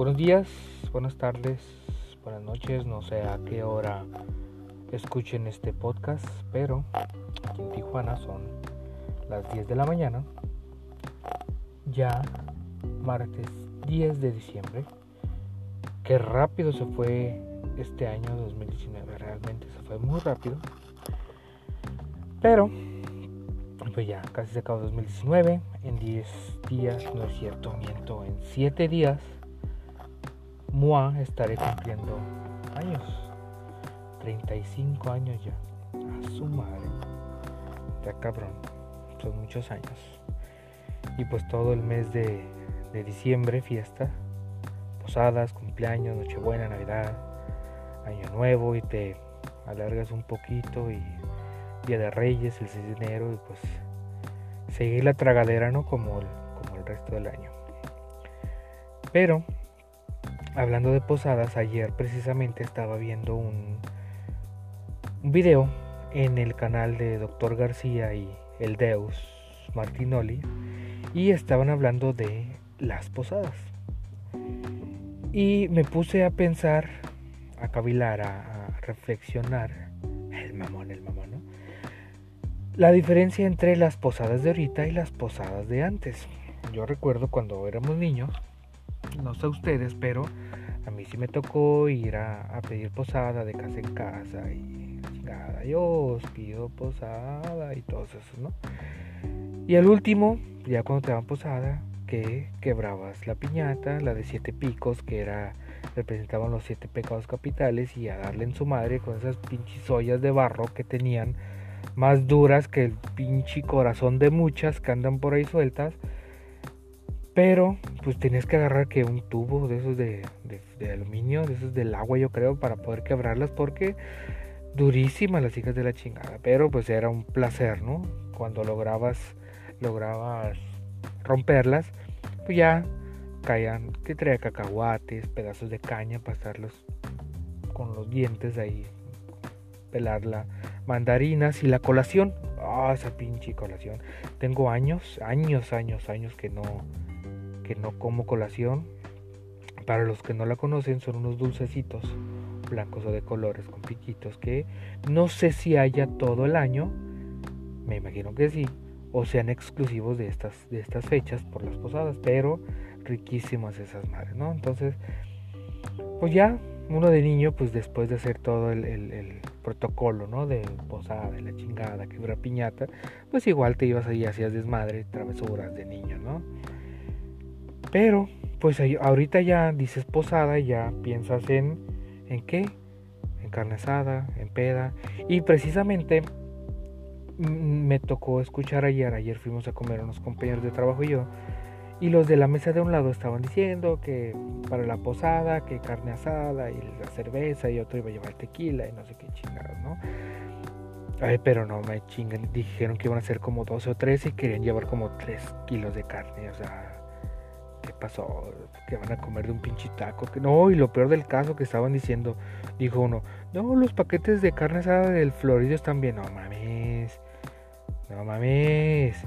Buenos días, buenas tardes, buenas noches, no sé a qué hora escuchen este podcast, pero aquí en Tijuana son las 10 de la mañana, ya martes 10 de diciembre. Qué rápido se fue este año 2019, realmente se fue muy rápido. Pero, pues ya casi se acabó 2019, en 10 días, no es cierto, miento, en 7 días Mua estaré cumpliendo años. 35 años ya. A su madre. Ya cabrón. Son muchos años. Y pues todo el mes de, de diciembre, fiesta. Posadas, cumpleaños, Nochebuena, Navidad, Año Nuevo. Y te alargas un poquito. Y Día de Reyes, el 6 de enero. Y pues seguir la tragadera, ¿no? Como el, como el resto del año. Pero hablando de posadas, ayer precisamente estaba viendo un, video en el canal de Dr. García y el Deus Martinoli y estaban hablando de las posadas. Y me puse a pensar, a cavilar, a, a reflexionar, el mamón, el mamón, ¿no? La diferencia entre las posadas de ahorita y las posadas de antes. Yo recuerdo cuando éramos niños, no sé ustedes, pero a mí sí me tocó ir a, pedir posada de casa en casa y chingada, yo os pido posada y todo eso, ¿no? Y al último, ya cuando te daban posada, que quebrabas la piñata, la de siete picos, que era representaban los siete pecados capitales y a darle en su madre con esas pinches ollas de barro que tenían más duras que el pinche corazón de muchas que andan por ahí sueltas pero pues tenías que agarrar que un tubo de esos de, aluminio, de esos del agua yo creo, para poder quebrarlas porque durísimas las hijas de la chingada. Pero pues era un placer, ¿no? Cuando lograbas, lograbas romperlas, pues ya caían, que traía cacahuates, pedazos de caña para estarlos con los dientes ahí, pelarla, mandarinas y la colación. Ah, esa pinche colación. Tengo años, años, años, años que no no como colación. Para los que no la conocen, son unos dulcecitos blancos o de colores con piquitos que no sé si haya todo el año, me imagino que sí, o sean exclusivos de estas, de estas fechas por las posadas, pero riquísimas esas madres, ¿no? Entonces, pues ya uno de niño, pues después de hacer todo el, protocolo, ¿no? De posada, de la chingada, que dura piñata, pues igual te ibas ahí, hacías desmadre, travesuras de niño, ¿no? Pero, pues ahorita ya dices posada, ya piensas en, ¿en qué? En carne asada, en peda. Y precisamente me tocó escuchar ayer, ayer fuimos a comer unos compañeros de trabajo y yo, y los de la mesa de un lado estaban diciendo que para la posada, que carne asada y la cerveza y otro iba a llevar tequila y no sé qué chingados, ¿no? Ay, pero no me chingan, dijeron que iban a ser como 12 o 13 y querían llevar como 3 kilos de carne, o sea, ¿qué pasó? Que van a comer de un pinche taco. Que no, y lo peor del caso que estaban diciendo, dijo uno, no, los paquetes de carne asada del Florido están bien. No mames, no mames.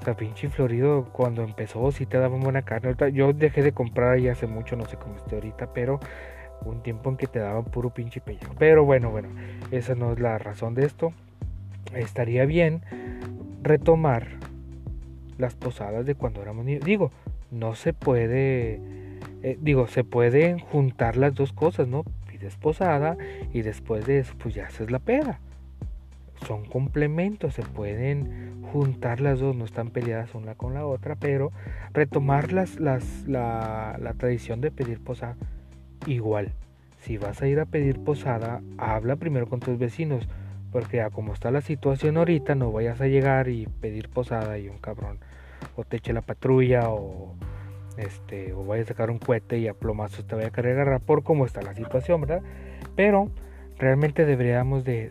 O sea, pinche Florido cuando empezó sí te daban buena carne. Yo dejé de comprar ahí hace mucho, no sé cómo esté ahorita, pero un tiempo en que te daban puro pinche pellejo. Pero bueno, bueno, esa no es la razón de esto. Estaría bien retomar las posadas de cuando éramos niños. Digo, no se puede, eh, digo, se pueden juntar las dos cosas, ¿no? Pides posada y después de eso, pues ya haces la peda. Son complementos, se pueden juntar las dos, no están peleadas una con la otra, pero retomar las, las, la, la tradición de pedir posada igual. Si vas a ir a pedir posada, habla primero con tus vecinos, porque a como está la situación ahorita, no vayas a llegar y pedir posada y un cabrón o te eche la patrulla o este o vaya a sacar un cohete y a plomazos te vaya a querer agarrar por cómo está la situación, ¿verdad? Pero realmente deberíamos de,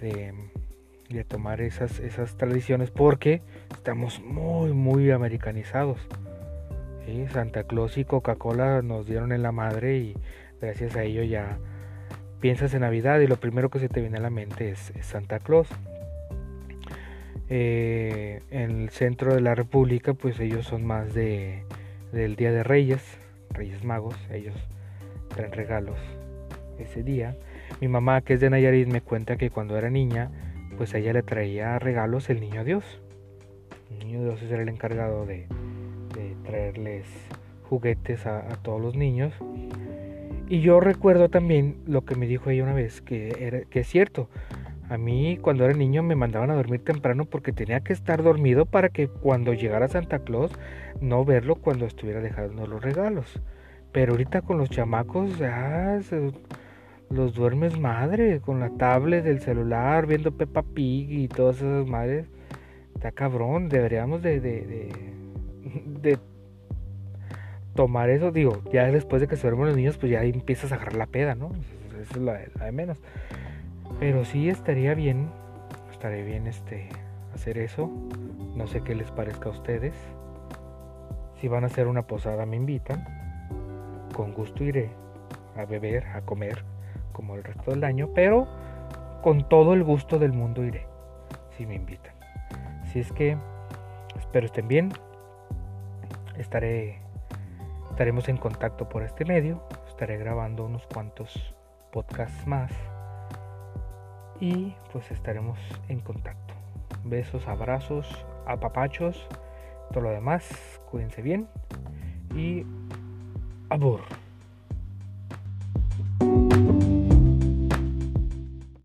de, tomar esas, esas tradiciones porque estamos muy, muy americanizados. Santa Claus y Coca-Cola nos dieron en la madre y gracias a ello ya piensas en Navidad y lo primero que se te viene a la mente es Santa Claus eh, en el centro de la República, pues ellos son más de del Día de Reyes, Reyes Magos, ellos traen regalos ese día. Mi mamá, que es de Nayarit, me cuenta que cuando era niña, pues ella le traía regalos el niño Dios. El niño Dios era el encargado de, traerles juguetes a, todos los niños. Y yo recuerdo también lo que me dijo ella una vez, que, era, que es cierto. A mí cuando era niño me mandaban a dormir temprano porque tenía que estar dormido para que cuando llegara Santa Claus no verlo cuando estuviera dejando los regalos. Pero ahorita con los chamacos ya los duermes madre, con la tablet del celular, viendo Peppa Pig y todas esas madres. Está cabrón, deberíamos de, de, de, tomar eso. Digo, ya después de que se duermen los niños, pues ya empiezas a agarrar la peda, ¿no? Eso es la, la de menos. Pero sí estaría bien, estaría bien este hacer eso. No sé qué les parezca a ustedes. Si van a hacer una posada me invitan. Con gusto iré a beber, a comer, como el resto del año, pero con todo el gusto del mundo iré, si me invitan. Si es que espero estén bien. Estaré estaremos en contacto por este medio. Estaré grabando unos cuantos podcasts más y pues estaremos en contacto. Besos, abrazos, apapachos, todo lo demás. Cuídense bien y abur.